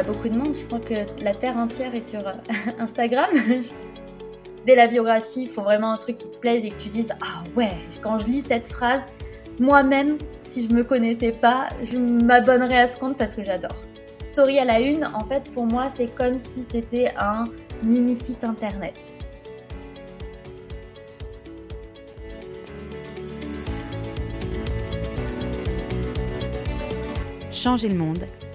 a beaucoup de monde. Je crois que la terre entière est sur Instagram. Dès la biographie, il faut vraiment un truc qui te plaise et que tu dises Ah ouais, quand je lis cette phrase, moi-même, si je me connaissais pas, je m'abonnerais à ce compte parce que j'adore. Story à la une, en fait, pour moi, c'est comme si c'était un mini site internet. Changer le monde,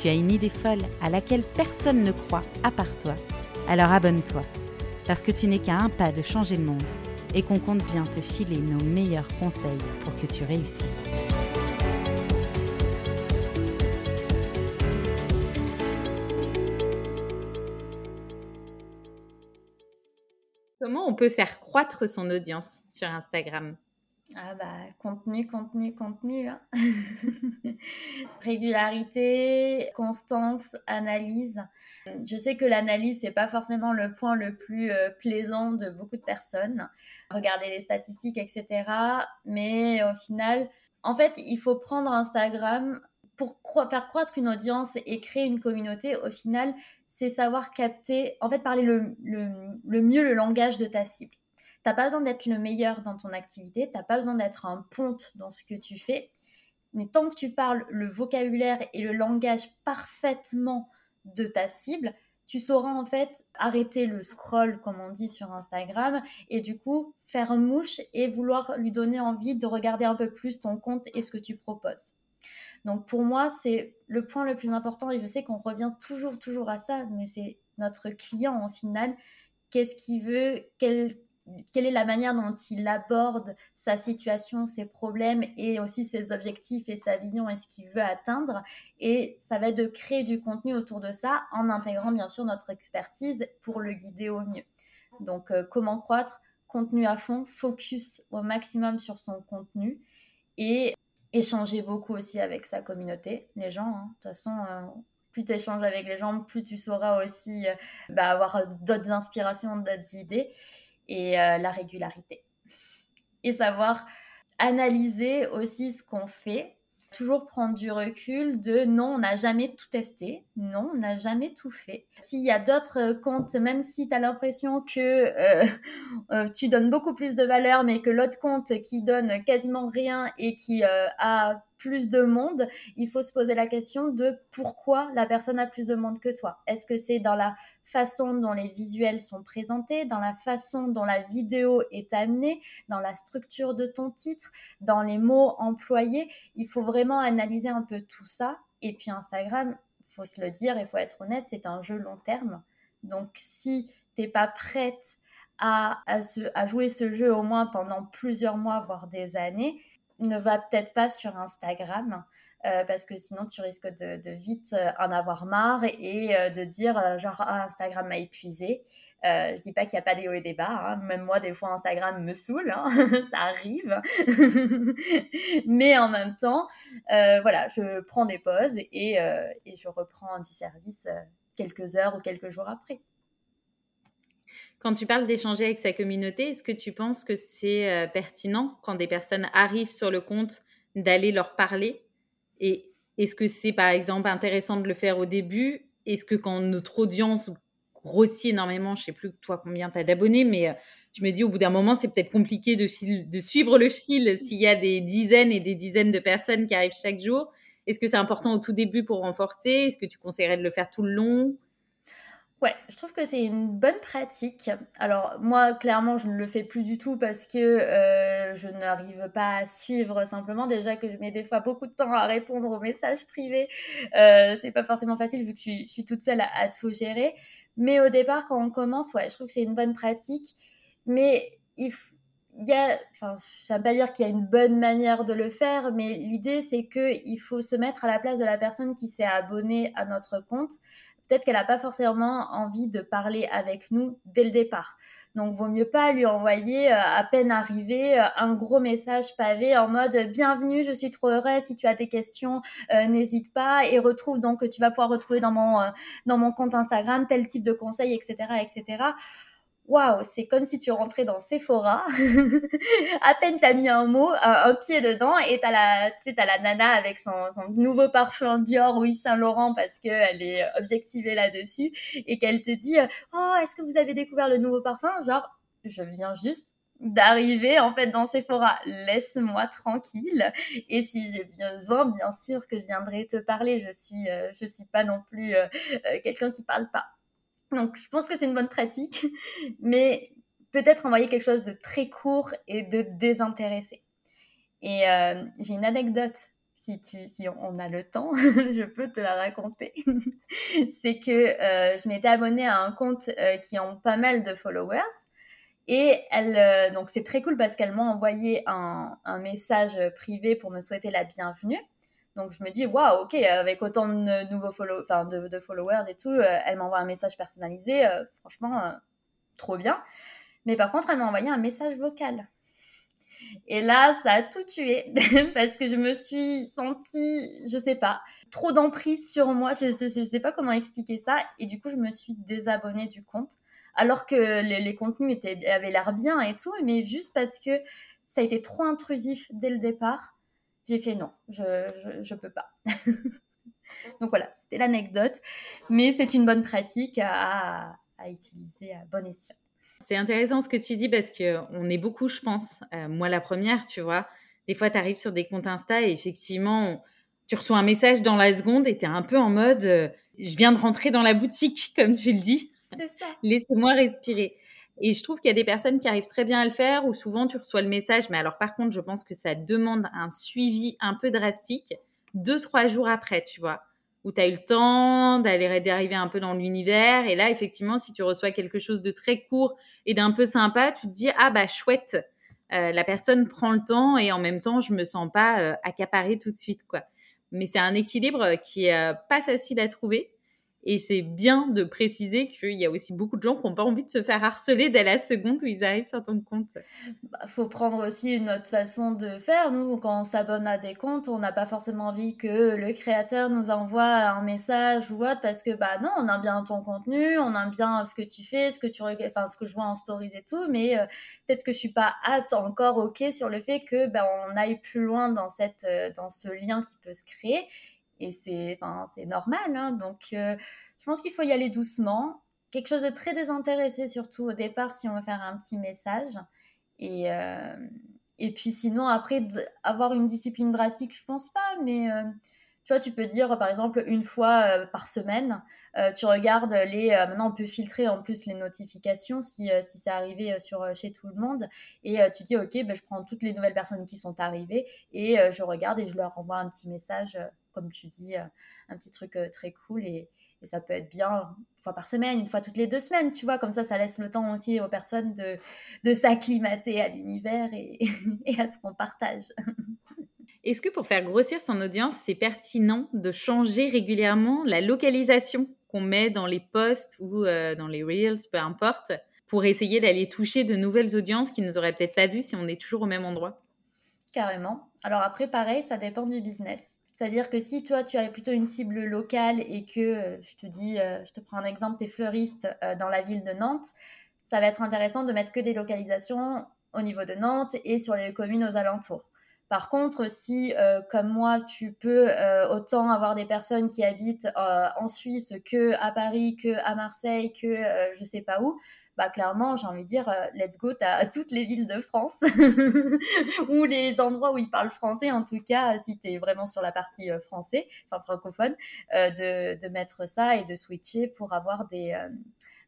tu as une idée folle à laquelle personne ne croit à part toi, alors abonne-toi, parce que tu n'es qu'à un pas de changer le monde et qu'on compte bien te filer nos meilleurs conseils pour que tu réussisses. Comment on peut faire croître son audience sur Instagram? Ah bah, contenu, contenu, contenu. Hein. Régularité, constance, analyse. Je sais que l'analyse, c'est pas forcément le point le plus euh, plaisant de beaucoup de personnes. Regarder les statistiques, etc. Mais au final, en fait, il faut prendre Instagram pour faire croître une audience et créer une communauté. Au final, c'est savoir capter, en fait, parler le, le mieux le langage de ta cible. T'as pas besoin d'être le meilleur dans ton activité, t'as pas besoin d'être un ponte dans ce que tu fais. Mais tant que tu parles le vocabulaire et le langage parfaitement de ta cible, tu sauras en fait arrêter le scroll, comme on dit sur Instagram, et du coup faire mouche et vouloir lui donner envie de regarder un peu plus ton compte et ce que tu proposes. Donc pour moi, c'est le point le plus important, et je sais qu'on revient toujours, toujours à ça, mais c'est notre client en final. Qu'est-ce qu'il veut? Quel, quelle est la manière dont il aborde sa situation, ses problèmes et aussi ses objectifs et sa vision et ce qu'il veut atteindre. Et ça va être de créer du contenu autour de ça en intégrant bien sûr notre expertise pour le guider au mieux. Donc euh, comment croître Contenu à fond, focus au maximum sur son contenu et échanger beaucoup aussi avec sa communauté, les gens. Hein. De toute façon, euh, plus tu échanges avec les gens, plus tu sauras aussi euh, bah, avoir d'autres inspirations, d'autres idées et euh, la régularité. Et savoir analyser aussi ce qu'on fait toujours prendre du recul de non, on n'a jamais tout testé, non, on n'a jamais tout fait. S'il y a d'autres comptes, même si tu as l'impression que euh, euh, tu donnes beaucoup plus de valeur, mais que l'autre compte qui donne quasiment rien et qui a plus de monde, il faut se poser la question de pourquoi la personne a plus de monde que toi. Est-ce que c'est dans la façon dont les visuels sont présentés, dans la façon dont la vidéo est amenée, dans la structure de ton titre, dans les mots employés? Il faut vraiment analyser un peu tout ça. Et puis Instagram, faut se le dire, il faut être honnête, c'est un jeu long terme. Donc si t'es pas prête à, à, jouer ce jeu au moins pendant plusieurs mois, voire des années, ne va peut-être pas sur Instagram. Euh, parce que sinon tu risques de, vite euh, en avoir marre et, euh, de dire genre ah, Instagram m'a épuisé. je dis pas qu'il n'y a pas des hauts et des bas, hein. même moi des fois Instagram me saoule, hein. ça arrive. Mais en même temps, voilà, je prends des pauses et, et je reprends du service quelques heures ou quelques jours après. Quand tu parles d'échanger avec sa communauté, est-ce que tu penses que c'est euh, pertinent quand des personnes arrivent sur le compte d'aller leur parler? Et est-ce que c'est par exemple intéressant de le faire au début? Est-ce que quand notre audience grossit énormément, je sais plus toi combien tu as d'abonnés, mais euh, je me dis au bout d'un moment, c'est peut-être compliqué de, suivre le fil s'il y a des dizaines et des dizaines de personnes qui arrivent chaque jour. Est-ce que c'est important au tout début pour renforcer? Est-ce que tu conseillerais de le faire tout le long? Ouais, je trouve que c'est une bonne pratique. Alors moi, clairement, je ne le fais plus du tout parce que euh, je n'arrive pas à suivre simplement. Déjà que je mets des fois beaucoup de temps à répondre aux messages privés, euh, c'est pas forcément facile vu que je suis, toute seule à, tout gérer. Mais au départ, quand on commence, ouais, je trouve que c'est une bonne pratique. Mais il, y a, enfin, j'aime pas dire qu'il y a une bonne manière de le faire, mais l'idée c'est que il faut se mettre à la place de la personne qui s'est abonnée à notre compte peut-être qu'elle n'a pas forcément envie de parler avec nous dès le départ. Donc, vaut mieux pas lui envoyer euh, à peine arrivé euh, un gros message pavé en mode bienvenue, je suis trop heureuse. Si tu as des questions, euh, n'hésite pas et retrouve donc tu vas pouvoir retrouver dans mon dans mon compte Instagram tel type de conseils, etc., etc waouh, c'est comme si tu rentrais dans Sephora. à peine t'as mis un mot, un, pied dedans, et t'as la, t'as la nana avec son, nouveau parfum Dior ou Yves Saint Laurent parce qu'elle est objectivée là-dessus et qu'elle te dit, oh, est-ce que vous avez découvert le nouveau parfum? Genre, je viens juste d'arriver en fait dans Sephora. Laisse-moi tranquille. Et si j'ai besoin, bien sûr que je viendrai te parler. Je suis, euh, je suis pas non plus euh, euh, quelqu'un qui parle pas. Donc, je pense que c'est une bonne pratique, mais peut-être envoyer quelque chose de très court et de désintéressé. Et euh, j'ai une anecdote, si, tu, si on a le temps, je peux te la raconter. c'est que euh, je m'étais abonnée à un compte euh, qui ont pas mal de followers. Et elle, donc c'est très cool parce qu'elle m'a envoyé un, message privé pour me souhaiter la bienvenue. Donc je me dis, waouh, ok, avec autant de nouveaux follow enfin, de, followers et tout, euh, elle m'envoie un message personnalisé, euh, franchement, euh, trop bien. Mais par contre, elle m'a envoyé un message vocal. Et là, ça a tout tué parce que je me suis sentie, je sais pas, trop d'emprise sur moi. Je, je, sais pas comment expliquer ça. Et du coup, je me suis désabonnée du compte. Alors que les, contenus avaient l'air bien et tout, mais juste parce que ça a été trop intrusif dès le départ j'ai fait non, je, je, peux pas. Donc voilà, c'était l'anecdote, mais c'est une bonne pratique à, à, utiliser à bon escient. C'est intéressant ce que tu dis parce que on est beaucoup, je pense, euh, moi la première, tu vois. Des fois, tu arrives sur des comptes Insta et effectivement, tu reçois un message dans la seconde et tu es un peu en mode euh, je viens de rentrer dans la boutique, comme tu le dis. C'est ça. Laissez-moi respirer. Et je trouve qu'il y a des personnes qui arrivent très bien à le faire, ou souvent tu reçois le message, mais alors par contre, je pense que ça demande un suivi un peu drastique, deux, trois jours après, tu vois, où tu as eu le temps d'aller d'arriver un peu dans l'univers. Et là, effectivement, si tu reçois quelque chose de très court et d'un peu sympa, tu te dis, ah bah chouette, euh, la personne prend le temps et en même temps, je me sens pas euh, accaparée tout de suite, quoi. Mais c'est un équilibre qui est euh, pas facile à trouver. Et c'est bien de préciser qu'il y a aussi beaucoup de gens qui n'ont pas envie de se faire harceler dès la seconde où ils arrivent sur ton compte. Il bah, faut prendre aussi une autre façon de faire. Nous, quand on s'abonne à des comptes, on n'a pas forcément envie que le créateur nous envoie un message ou autre parce que bah non, on aime bien ton contenu, on aime bien ce que tu fais, ce que tu enfin ce que je vois en stories et tout, mais euh, peut-être que je suis pas apte encore ok sur le fait que bah, aille plus loin dans cette euh, dans ce lien qui peut se créer et c'est normal. Hein. donc, euh, je pense qu'il faut y aller doucement. Quelque chose de très désintéressé, surtout au départ, si on veut faire un petit message. Et, euh, et puis, sinon, après, avoir une discipline drastique, je pense pas, mais. Euh, tu vois, tu peux dire par exemple une fois par semaine, tu regardes les. maintenant, on peut filtrer en plus les notifications si, si c'est arrivé sur, chez tout le monde. Et tu dis, OK, ben, je prends toutes les nouvelles personnes qui sont arrivées et je regarde et je leur envoie un petit message comme tu dis, euh, un petit truc euh, très cool et, ça peut être bien une fois par semaine, une fois toutes les deux semaines, tu vois, comme ça, ça laisse le temps aussi aux personnes de, de s'acclimater à l'univers et, et, à ce qu'on partage. Est-ce que pour faire grossir son audience, c'est pertinent de changer régulièrement la localisation qu'on met dans les posts ou euh, dans les reels, peu importe, pour essayer d'aller toucher de nouvelles audiences qui ne nous auraient peut-être pas vues si on est toujours au même endroit? Carrément. Alors après, pareil, ça dépend du business. C'est-à-dire que si toi, tu as plutôt une cible locale et que, euh, je te dis, euh, je te prends un exemple, tu es fleuriste euh, dans la ville de Nantes, ça va être intéressant de mettre que des localisations au niveau de Nantes et sur les communes aux alentours. Par contre, si, comme moi, tu peux autant avoir des personnes qui habitent en Suisse que à Paris, que à Marseille, que je sais pas où, bah clairement, j'ai envie de dire, euh, let's go, à toutes les villes de France ou les endroits où ils parlent français, en tout cas, si tu es vraiment sur la partie euh, français, enfin francophone, euh, de, de, mettre ça et de switcher pour avoir des,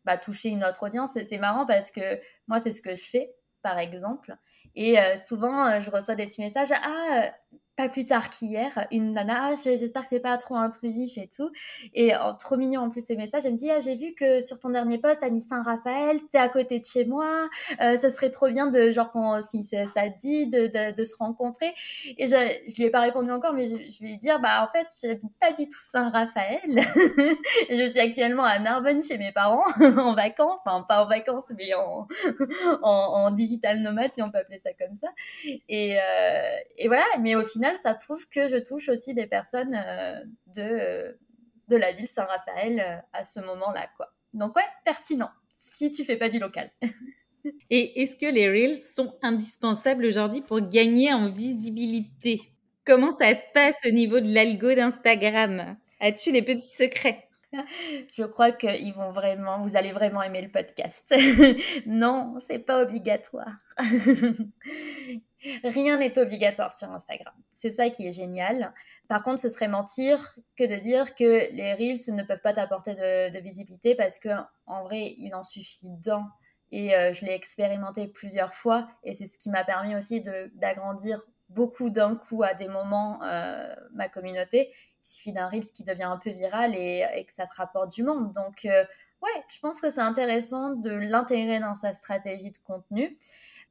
bah, toucher une autre audience. C'est marrant parce que moi, c'est ce que je fais, par exemple. Et souvent, je reçois des petits messages, ah, pas plus tard qu'hier, une nana, ah, j'espère que c'est pas trop intrusif et tout. Et oh, trop mignon en plus ces messages. Elle me dit, ah, j'ai vu que sur ton dernier post, t'as mis Saint-Raphaël, t'es à côté de chez moi, euh, ça serait trop bien de, genre, si ça dit, de, de, de, se rencontrer. Et je, je lui ai pas répondu encore, mais je, je lui ai dit, bah, en fait, j'habite pas du tout Saint-Raphaël. je suis actuellement à Narbonne chez mes parents, en vacances, enfin, pas en vacances, mais en, en, en, digital nomade, si on peut appeler ça comme ça. Et, euh, et voilà, mais au final, ça prouve que je touche aussi des personnes euh, de, de la ville Saint-Raphaël euh, à ce moment-là. quoi. Donc ouais, pertinent, si tu fais pas du local. Et est-ce que les Reels sont indispensables aujourd'hui pour gagner en visibilité? Comment ça se passe au niveau de l'algo d'Instagram? As-tu les petits secrets? je crois qu'ils vont vraiment, vous allez vraiment aimer le podcast. non, c'est pas obligatoire. Rien n'est obligatoire sur Instagram. C'est ça qui est génial. Par contre, ce serait mentir que de dire que les Reels ne peuvent pas t'apporter de, visibilité parce que en vrai, il en suffit d'un. Et euh, je l'ai expérimenté plusieurs fois et c'est ce qui m'a permis aussi d'agrandir beaucoup d'un coup à des moments euh, ma communauté. Il suffit d'un Reels qui devient un peu viral et, que ça te rapporte du monde. Donc, euh, ouais, je pense que c'est intéressant de l'intégrer dans sa stratégie de contenu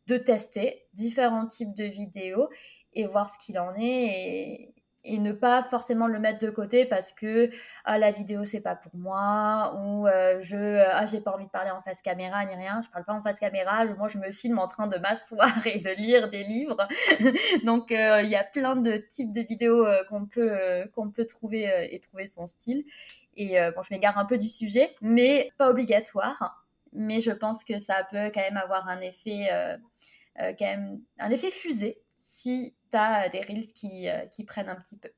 de tester différents types de vidéos et voir ce qu'il en est ne pas forcément le mettre de côté parce que ah, la vidéo c'est pas pour moi ou euh, je ah j'ai pas envie de parler en face caméra ni rien je parle pas en face caméra moi je me filme en train de m'asseoir et de lire des livres. Donc euh, il y a plein de types de vidéos euh, qu'on peut qu'on peut trouver et trouver son style. Et bon je m'égare un peu du sujet mais pas obligatoire. Mais je pense que ça peut quand même avoir un effet, euh, euh, quand même, un effet fusé si tu as des reels qui, euh, qui prennent un petit peu.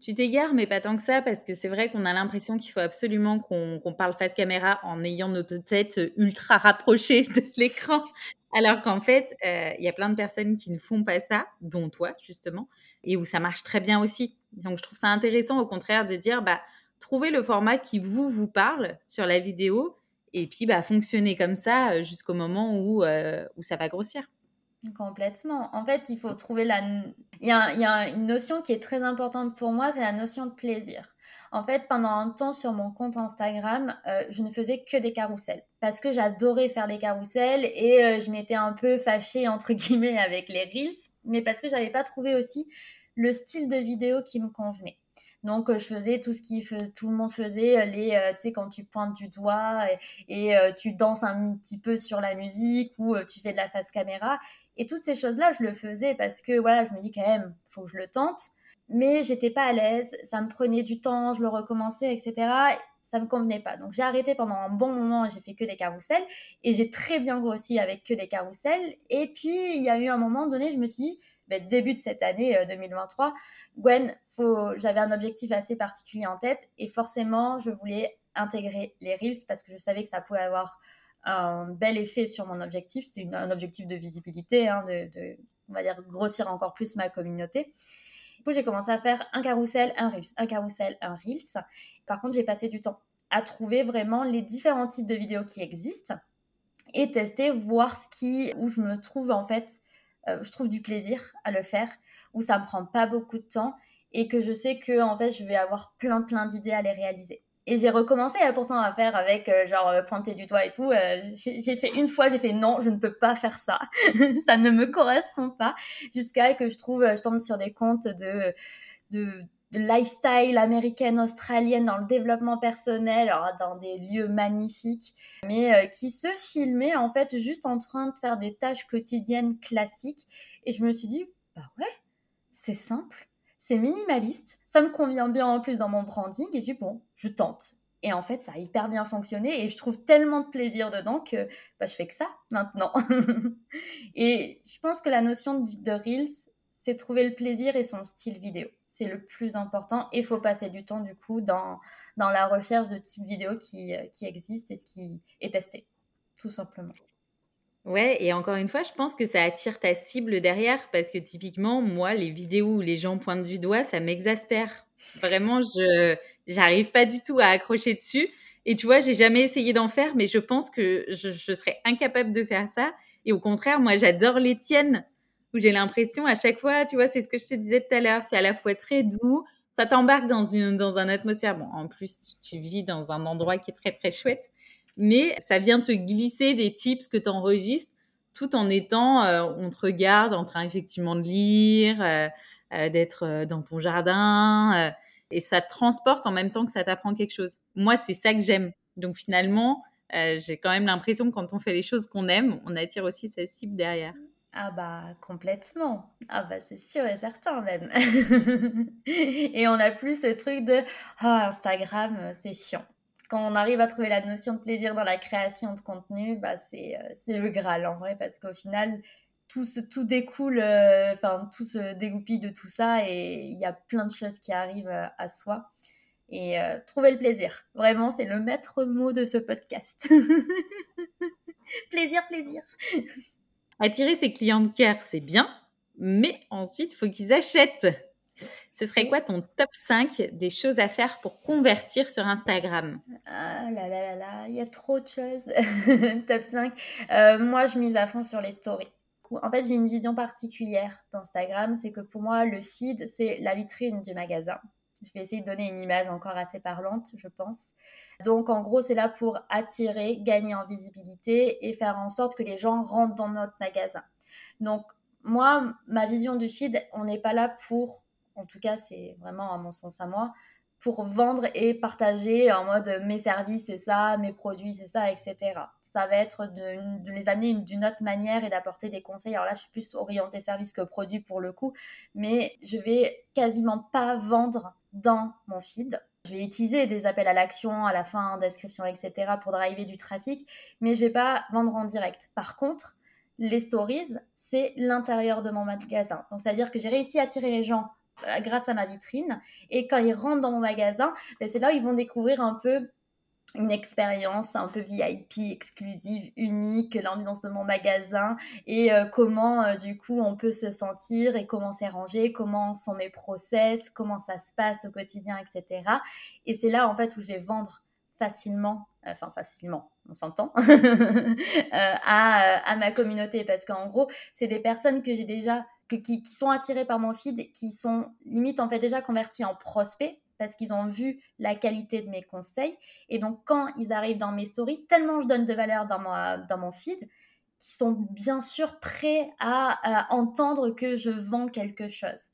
Tu t'égares, mais pas tant que ça, parce que c'est vrai qu'on a l'impression qu'il faut absolument qu'on parle face caméra en ayant notre tête ultra rapprochée de l'écran, alors qu'en fait, il y a plein de personnes qui ne font pas ça, dont toi, justement, et où ça marche très bien aussi. Donc, je trouve ça intéressant, au contraire, de dire, bah, trouvez le format qui vous, vous parle sur la vidéo, et puis bah, fonctionner comme ça euh, jusqu'au moment où, euh, où ça va grossir. Complètement. En fait, il faut trouver la... Il y, a, il y a une notion qui est très importante pour moi, c'est la notion de plaisir. En fait, pendant un temps sur mon compte Instagram, euh, je ne faisais que des carousels parce que j'adorais faire des carousels et je m'étais un peu fâchée entre guillemets avec les reels, mais parce que j'avais pas trouvé aussi le style de vidéo qui me convenait. Donc, euh, je faisais tout ce que tout le monde faisait, euh, les, euh, tu sais, quand tu pointes du doigt et, tu danses un petit peu sur la musique ou tu fais de la face caméra. Et toutes ces choses-là, je le faisais parce que, voilà, je me dis quand même, faut que je le tente. Mais j'étais pas à l'aise, ça me prenait du temps, je le recommençais, etc. Ça me convenait pas. Donc, j'ai arrêté pendant un bon moment, j'ai fait que des carousels et j'ai très bien grossi avec que des carousels. Et puis, il y a eu un moment donné, je me suis dit, ben, début de cette année 2023, euh, Gwen, j'avais un objectif assez particulier en tête et forcément, je voulais intégrer les Reels parce que je savais que ça pouvait avoir un bel effet sur mon objectif. C'était un objectif de visibilité, hein, de, on va dire, grossir encore plus ma communauté. Du coup, j'ai commencé à faire un carrousel, un Reels, un carrousel, un Reels. Par contre, j'ai passé du temps à trouver vraiment les différents types de vidéos qui existent et tester, voir ce qui, où je me trouve en fait euh, je trouve du plaisir à le faire, où ça me prend pas beaucoup de temps et que je sais que en fait je vais avoir plein plein d'idées à les réaliser. Et j'ai recommencé euh, pourtant à faire avec euh, genre pointer du doigt et tout. j'ai fait une fois, j'ai fait non, je ne peux pas faire ça. ça ne me correspond pas. Jusqu'à que je trouve, je tombe sur des comptes de, de de lifestyle américaine, australienne dans le développement personnel, dans des lieux magnifiques, mais euh, qui se filmait en fait juste en train de faire des tâches quotidiennes classiques. Et je me suis dit, bah ouais, c'est simple, c'est minimaliste, ça me convient bien en plus dans mon branding, et je bon, je tente. Et en fait, ça a hyper bien fonctionné et je trouve tellement de plaisir dedans que bah, je fais que ça maintenant. et je pense que la notion de, Reels, c'est trouver le plaisir et son style vidéo. C'est le plus important. Et il faut passer du temps, du coup, dans, dans la recherche de types vidéo qui, euh, qui existent et qui est testé, tout simplement. Ouais, et encore une fois, je pense que ça attire ta cible derrière parce que typiquement, moi, les vidéos où les gens pointent du doigt, ça m'exaspère. Vraiment, je j'arrive pas du tout à accrocher dessus. Et tu vois, j'ai jamais essayé d'en faire, mais je pense que je, serais incapable de faire ça. Et au contraire, moi, j'adore les tiennes où j'ai l'impression à chaque fois, tu vois, c'est ce que je te disais tout à l'heure, c'est à la fois très doux, ça t'embarque dans une dans un atmosphère. Bon, en plus, tu, vis dans un endroit qui est très très chouette, mais ça vient te glisser des tips que tu enregistres tout en étant, euh, on te regarde en train effectivement de lire, euh, euh, d'être dans ton jardin, et ça te transporte en même temps que ça t'apprend quelque chose. Moi, c'est ça que j'aime. Donc finalement, j'ai quand même l'impression que quand on fait les choses qu'on aime, on attire aussi sa cible derrière. Ah bah complètement. Ah bah c'est sûr et certain même. et on a plus ce truc de ah Instagram c'est chiant. Quand on arrive à trouver la notion de plaisir dans la création de contenu, bah c'est euh, le graal en vrai parce qu'au final tout tout découle euh, enfin tout se dégoupille de tout ça et il y a plein de choses qui arrivent euh, à soi et trouver le plaisir. Vraiment, c'est le maître mot de ce podcast. plaisir, plaisir. Attirer ses clients de cœur, c'est bien, mais ensuite, il faut qu'ils achètent. Ce serait quoi ton top 5 des choses à faire pour convertir sur Instagram? Ah là là là là, il y a trop de choses. top 5. Euh, moi, je mise à fond sur les stories. En fait, j'ai une vision particulière d'Instagram. C'est que pour moi, le feed, c'est la vitrine du magasin. Je vais essayer de donner une image encore assez parlante, je pense. Donc, en gros, c'est là pour attirer, gagner en visibilité et faire en sorte que les gens rentrent dans notre magasin. Donc, moi, ma vision du feed, on n'est pas là pour, en tout cas, c'est vraiment à mon sens à moi, pour vendre et partager en mode mes services, c'est ça, mes produits, c'est ça, etc. Ça va être de, les amener d'une autre manière et d'apporter des conseils. Alors là, je suis plus orientée service que produit pour le coup, mais je vais quasiment pas vendre dans mon feed. Je vais utiliser des appels à l'action à la fin, description, etc. pour driver du trafic, mais je vais pas vendre en direct. Par contre, les stories, c'est l'intérieur de mon magasin. Donc, c'est-à-dire que j'ai réussi à attirer les gens euh, grâce à ma vitrine. Et quand ils rentrent dans mon magasin, ben, c'est là où ils vont découvrir un peu une expérience un peu VIP, exclusive, unique, l'ambiance de mon magasin et euh, comment euh, du coup on peut se sentir et comment c'est rangé, comment sont mes process, comment ça se passe au quotidien, etc. Et c'est là en fait où je vais vendre facilement, enfin facilement, on s'entend, euh, à, à, ma communauté parce qu'en gros c'est des personnes que j'ai déjà, qui, qui sont attirées par mon feed, qui sont limite en fait déjà converties en prospects parce qu'ils ont vu la qualité de mes conseils. Et donc, quand ils arrivent dans mes stories, tellement je donne de valeur dans, dans mon feed, qu'ils sont bien sûr prêts à, entendre que je vends quelque chose.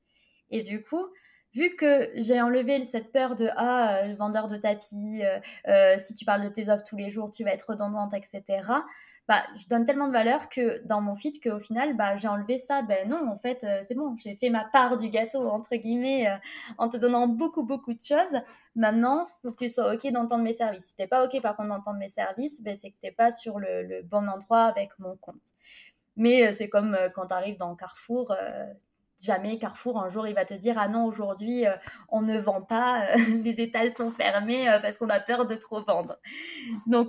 Et du coup, vu que j'ai enlevé cette peur de ah euh, vendeur de tapis, euh, euh, si tu parles de tes offres tous les jours, tu vas être redondante, etc. Bah, je donne tellement de valeur que dans mon feed qu'au final, bah, j'ai enlevé ça. Ben non, en fait, euh, c'est bon, j'ai fait ma part du gâteau, entre guillemets, euh, en te donnant beaucoup, beaucoup de choses. Maintenant, il faut que tu sois OK d'entendre mes services. Si tu n'es pas OK, par contre, d'entendre mes services, ben, c'est que tu n'es pas sur le, bon endroit avec mon compte. Mais euh, c'est comme quand tu arrives dans Carrefour, jamais Carrefour un jour il va te dire ah non aujourd'hui on ne vend pas les étals sont fermés parce qu'on a peur de trop vendre donc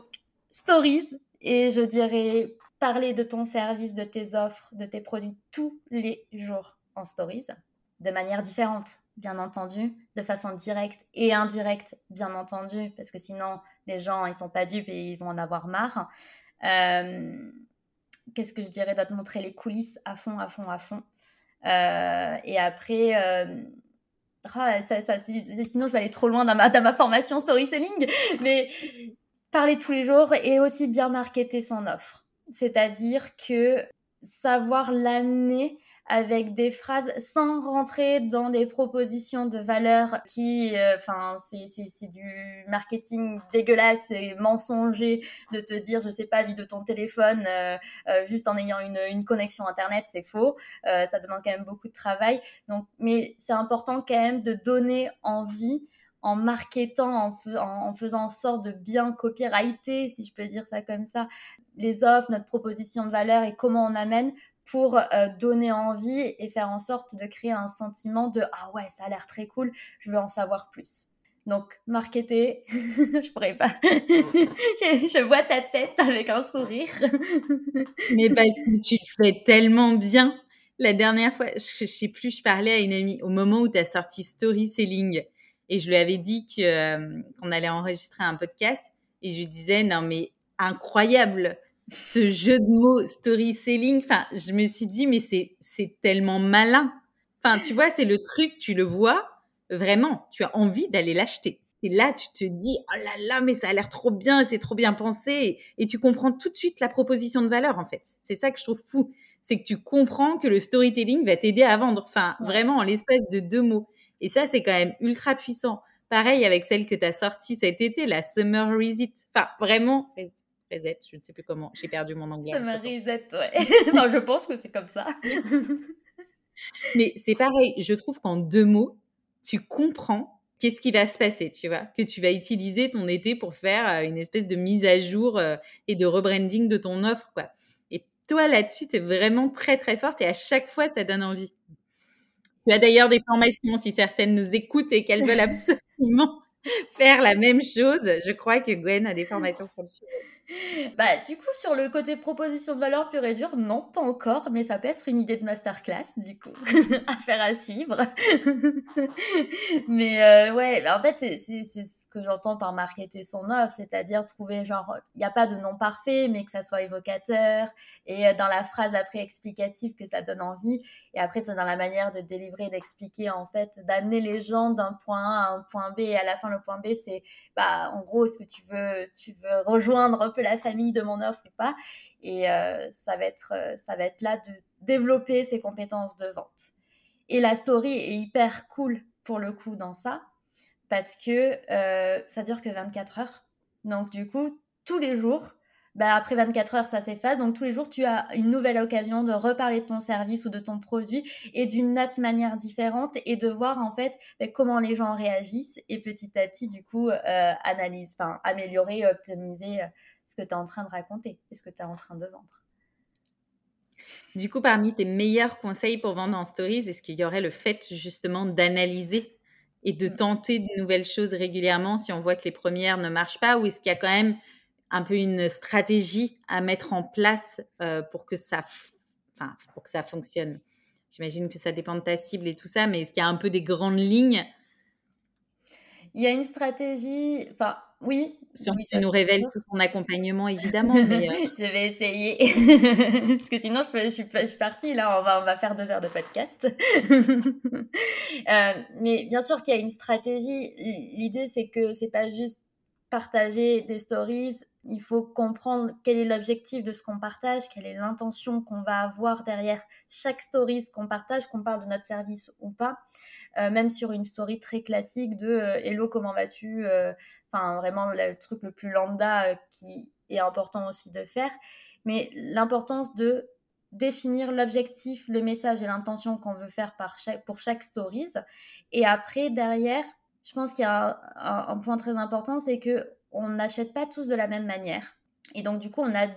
stories et je dirais parler de ton service, de tes offres, de tes produits tous les jours en stories, de manière différente, bien entendu, de façon directe et indirecte, bien entendu, parce que sinon les gens ils sont pas dupes et ils vont en avoir marre. Euh, qu'est-ce que je dirais d'autre? Montrer les coulisses à fond, à fond, à fond. Euh, et après, euh, ah, ça, sinon je vais aller trop loin dans ma, dans ma formation storytelling, mais parler tous les jours et aussi bien marketer son offre. C'est-à-dire que savoir l'amener avec des phrases sans rentrer dans des propositions de valeur qui, euh, enfin, c'est du marketing dégueulasse et mensonger de te dire, je sais pas, vie de ton téléphone euh, euh, juste en ayant une, une connexion internet, c'est faux. ça demande quand même beaucoup de travail. Donc, mais c'est important quand même de donner envie en marketant, en, faisant en sorte de bien copyrighter, si je peux dire ça comme ça, les offres, notre proposition de valeur et comment on amène pour euh, donner envie et faire en sorte de créer un sentiment de ah ouais ça a l'air très cool, je veux en savoir plus. Donc marketer, je pourrais pas. je vois ta tête avec un sourire. Mais parce que tu fais tellement bien. La dernière fois, je, je sais plus, je parlais à une amie au moment où tu as sorti Story Selling et je lui avais dit euh, qu'on allait enregistrer un podcast. Et je lui disais, non, mais incroyable. ce jeu de mots story selling, enfin, je me suis dit, mais c'est, c'est tellement malin. Enfin, tu vois, c'est le truc, tu le vois, vraiment, tu as envie d'aller l'acheter. Et là, tu te dis, oh là là, mais ça a l'air trop bien, c'est trop bien pensé. Et tu comprends tout de suite la proposition de valeur, en fait. C'est ça que je trouve fou. C'est que tu comprends que le storytelling va t'aider à vendre. Enfin, vraiment, en l'espace de deux mots. Et ça, c'est quand même ultra puissant. Pareil avec celle que tu as sortie cet été, la Summer Reset. Enfin, vraiment, Reset, je ne sais plus comment, j'ai perdu mon anglais. Summer Reset, ouais. non, je pense que c'est comme ça. Mais c'est pareil, je trouve qu'en deux mots, tu comprends qu'est-ce qui va se passer, tu vois, que tu vas utiliser ton été pour faire euh, une espèce de mise à jour euh, et de rebranding de ton offre, quoi. Et toi, là-dessus, tu es vraiment très, très forte et à chaque fois, ça donne envie. Tu as d'ailleurs des formations, si certaines nous écoutent et qu'elles veulent absolument faire la même chose. Je crois que Gwen a des formations sur le sujet. Bah, du coup, sur le côté proposition de valeur pure et dure, non, pas encore, mais ça peut être une idée de masterclass, du coup, à faire à suivre. mais euh, ouais, bah, en fait, c'est ce que j'entends par marketer son offre, c'est-à-dire trouver, genre, il n'y a pas de nom parfait, mais que ça soit évocateur, et euh, dans la phrase après explicative, que ça donne envie, et après, dans la manière de délivrer, d'expliquer, en fait, d'amener les gens d'un point A à un point B, et à la fin, le point B, c'est, bah, en gros, est-ce que tu veux, tu veux rejoindre un peu la famille de mon offre ou pas? Et euh, ça, va être, euh, ça va être là de développer ses compétences de vente. Et la story est hyper cool pour le coup dans ça, parce que euh, ça dure que 24 heures. Donc du coup, tous les jours, bah, après 24 heures, ça s'efface. Donc tous les jours, tu as une nouvelle occasion de reparler de ton service ou de ton produit et d'une autre manière différente et de voir en fait bah, comment les gens réagissent et petit à petit, du coup, euh, analyse, améliorer, optimiser euh, ce que tu es en train de raconter et ce que tu es en train de vendre. Du coup, parmi tes meilleurs conseils pour vendre en stories, est-ce qu'il y aurait le fait justement d'analyser et de mm. tenter de nouvelles choses régulièrement si on voit que les premières ne marchent pas ou est-ce qu'il y a quand même un peu une stratégie à mettre en place euh, pour que ça, enfin, pour que ça fonctionne? J'imagine que ça dépend de ta cible et tout ça, mais est-ce qu'il y a un peu des grandes lignes? Il y a une stratégie, enfin, oui. Si on nous révèle tout ton accompagnement, évidemment. Mais euh je vais essayer. Parce que sinon, je, suis, je, suis, partie. Là, on va, on va faire deux heures de podcast. euh, mais bien sûr qu'il y a une stratégie. L'idée, c'est que c'est pas juste partager des stories, il faut comprendre quel est l'objectif de ce qu'on partage, quelle est l'intention qu'on va avoir derrière chaque stories qu'on partage, qu'on parle de notre service ou pas. Euh, même sur une story très classique de euh, Hello, comment vas-tu euh, Enfin, vraiment le truc le plus lambda qui est important aussi de faire. Mais l'importance de définir l'objectif, le message et l'intention qu'on veut faire par chaque, pour chaque stories. Et après, derrière, je pense qu'il y a un, point très important, c'est que on n'achète pas tous de la même manière. Et donc, du coup, on a,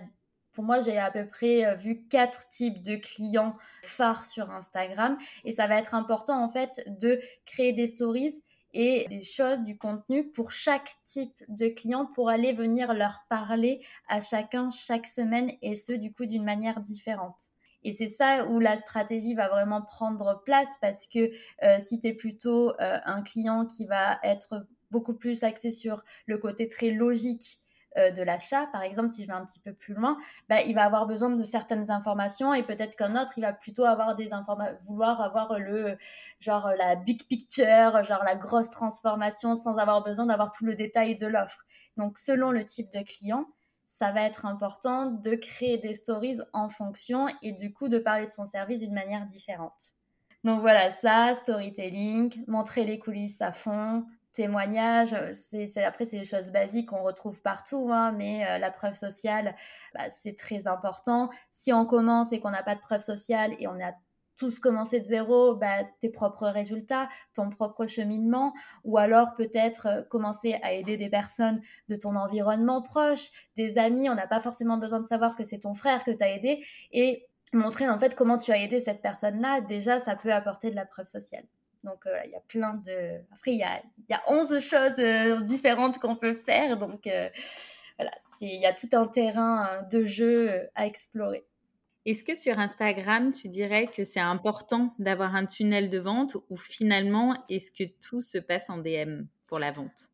pour moi, j'ai à peu près euh, vu quatre types de clients phares sur Instagram. Et ça va être important, en fait, de créer des stories et des choses, du contenu pour chaque type de client pour aller venir leur parler à chacun chaque semaine et ce, du coup, d'une manière différente. Et c'est ça où la stratégie va vraiment prendre place parce que euh, si tu es plutôt euh, un client qui va être beaucoup plus axé sur le côté très logique euh, de l'achat, par exemple, si je vais un petit peu plus loin, bah, il va avoir besoin de certaines informations et peut-être qu'un autre, il va plutôt avoir des vouloir avoir le genre la big picture, genre la grosse transformation sans avoir besoin d'avoir tout le détail de l'offre. Donc, selon le type de client, ça va être important de créer des stories en fonction et du coup de parler de son service d'une manière différente. Donc voilà, ça, storytelling, montrer les coulisses à fond, témoignages, c'est, après c'est des choses basiques qu'on retrouve partout, hein, mais euh, la preuve sociale, bah, c'est très important. Si on commence et qu'on n'a pas de preuve sociale et on a tous commencer de zéro, bah, tes propres résultats, ton propre cheminement, ou alors peut-être euh, commencer à aider des personnes de ton environnement proche, des amis, on n'a pas forcément besoin de savoir que c'est ton frère que tu as aidé, et montrer en fait comment tu as aidé cette personne-là, déjà ça peut apporter de la preuve sociale. Donc euh, il y a plein de... Après, il y a, y a 11 choses euh, différentes qu'on peut faire, donc voilà, il y a tout un terrain de jeu à explorer. Est-ce que sur Instagram, tu dirais que c'est important d'avoir un tunnel de vente ou finalement, est-ce que tout se passe en DM pour la vente?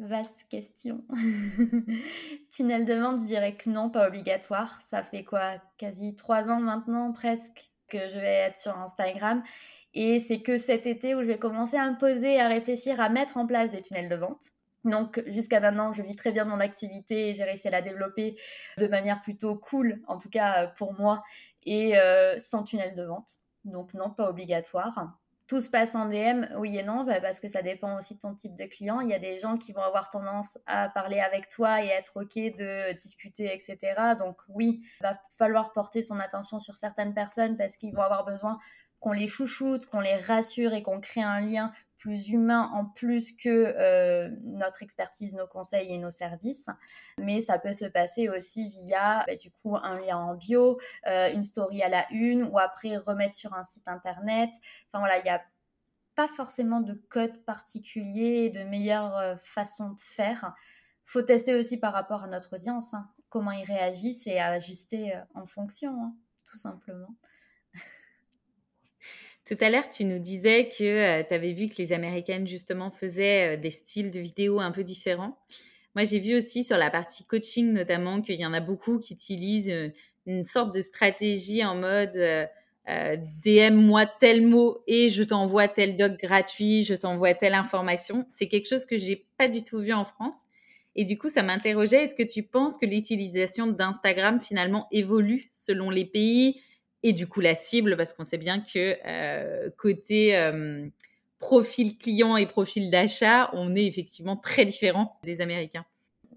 Vaste question. Tunnel de vente, je dirais que non, pas obligatoire. Ça fait quoi? Quasi trois ans maintenant, presque, que je vais être sur Instagram. Et c'est que cet été où je vais commencer à me poser, à réfléchir, à mettre en place des tunnels de vente. Donc jusqu'à maintenant, je vis très bien mon activité j'ai réussi à la développer de manière plutôt cool, en tout cas pour moi, et euh, sans tunnel de vente. Donc non, pas obligatoire. Tout se passe en DM, oui et non, bah, parce que ça dépend aussi de ton type de client. Il y a des gens qui vont avoir tendance à parler avec toi et être OK de discuter, etc. Donc oui, il va falloir porter son attention sur certaines personnes parce qu'ils vont avoir besoin qu'on les chouchoute, qu'on les rassure et qu'on crée un lien plus humain en plus que euh, notre expertise, nos conseils et nos services. Mais ça peut se passer aussi via bah, du coup un lien en bio, euh, une story à la une ou après remettre sur un site internet. Enfin voilà, il n'y a pas forcément de code particulier de meilleure euh, façon de faire. Faut tester aussi par rapport à notre audience, hein. comment ils réagissent et ajuster en fonction, hein, tout simplement. Tout à l'heure, tu nous disais que euh, tu avais vu que les Américaines, justement, faisaient euh, des styles de vidéos un peu différents. Moi, j'ai vu aussi sur la partie coaching, notamment, qu'il y en a beaucoup qui utilisent euh, une sorte de stratégie en mode DM-moi tel mot et je t'envoie tel doc gratuit, je t'envoie telle information. C'est quelque chose que j'ai pas du tout vu en France. Et du coup, ça m'interrogeait, est-ce que tu penses que l'utilisation d'Instagram finalement évolue selon les pays et du coup la cible, parce qu'on sait bien que euh, côté profil client et profil d'achat, on est effectivement très différent des Américains.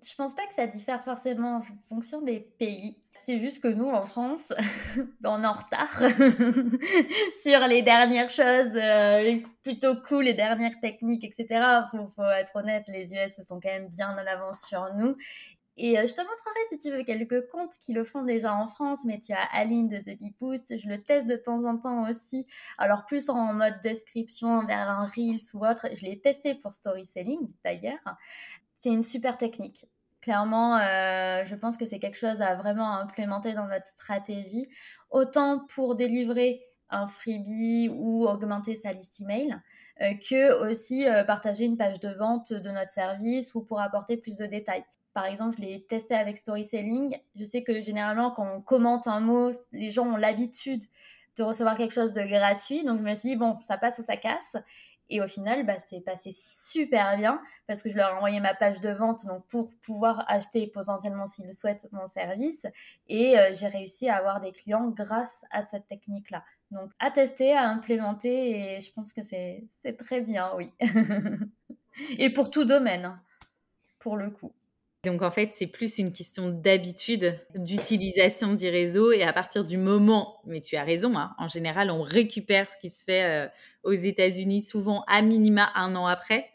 Je pense pas que ça diffère forcément en fonction des pays. C'est juste que nous, en France, on est en retard sur les dernières choses euh, plutôt cool, les dernières techniques, etc. Faut, faut être honnête, les US sont quand même bien en avance sur nous. Et euh, je te montrerai si tu veux quelques comptes qui le font déjà en France, mais tu as Aline de The Bee je le teste de temps en temps aussi. Alors plus en mode description vers un Reels ou autre, je l'ai testé pour story selling d'ailleurs. C'est une super technique. Clairement, euh, je pense que c'est quelque chose à vraiment implémenter dans notre stratégie, autant pour délivrer un freebie ou augmenter sa liste email, euh, que aussi partager une page de vente de notre service ou pour apporter plus de détails. Par exemple, je l'ai testé avec Story Selling. Je sais que généralement, quand on commente un mot, les gens ont l'habitude de recevoir quelque chose de gratuit. Donc, je me suis dit, bon, ça passe ou ça casse. Et au final, bah, c'est passé super bien parce que je leur ai envoyé ma page de vente donc pour pouvoir acheter potentiellement s'ils souhaitent mon service. Et euh, j'ai réussi à avoir des clients grâce à cette technique-là. Donc, à tester, à implémenter et je pense que c'est très bien, oui. et pour tout domaine, hein, pour le coup. Donc en fait, c'est plus une question d'habitude d'utilisation du réseau et à partir du moment, mais tu as raison, hein, en général, on récupère ce qui se fait euh, aux États-Unis souvent à minima un an après.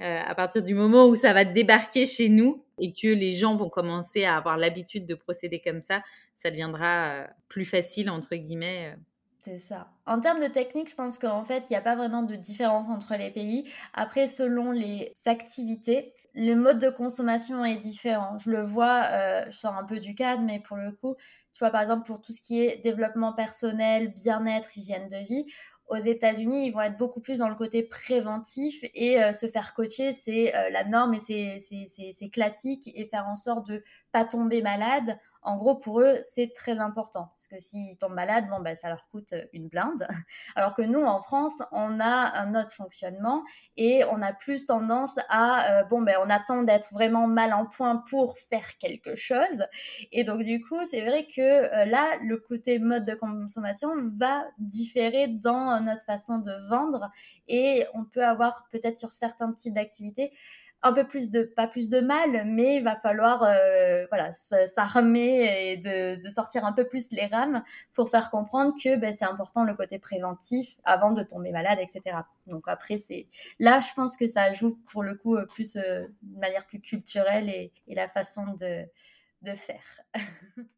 Euh, à partir du moment où ça va débarquer chez nous et que les gens vont commencer à avoir l'habitude de procéder comme ça, ça deviendra euh, plus facile, entre guillemets, c'est ça. En termes de technique, je pense qu'en fait, il n'y a pas vraiment de différence entre les pays. Après, selon les activités, le mode de consommation est différent. Je le vois, euh, je sors un peu du cadre, mais pour le coup, tu vois, par exemple, pour tout ce qui est développement personnel, bien-être, hygiène de vie, aux États-Unis, ils vont être beaucoup plus dans le côté préventif et euh, se faire coacher, c'est euh, la norme et c'est classique et faire en sorte de pas tomber malade en gros, pour eux, c'est très important. Parce que s'ils tombent malades, bon, ben, ça leur coûte euh, une blinde. Alors que nous, en France, on a un autre fonctionnement et on a plus tendance à, euh, bon, ben, on attend d'être vraiment mal en point pour faire quelque chose. Et donc, du coup, c'est vrai que euh, là, le côté mode de consommation va différer dans notre façon de vendre et on peut avoir peut-être sur certains types d'activités un peu plus de pas plus de mal mais il va falloir euh, voilà s'armer et de, de, sortir un peu plus les rames pour faire comprendre que ben, c'est important le côté préventif avant de tomber malade etc donc après c'est là je pense que ça joue pour le coup plus euh, de manière plus culturelle et, et la façon de de faire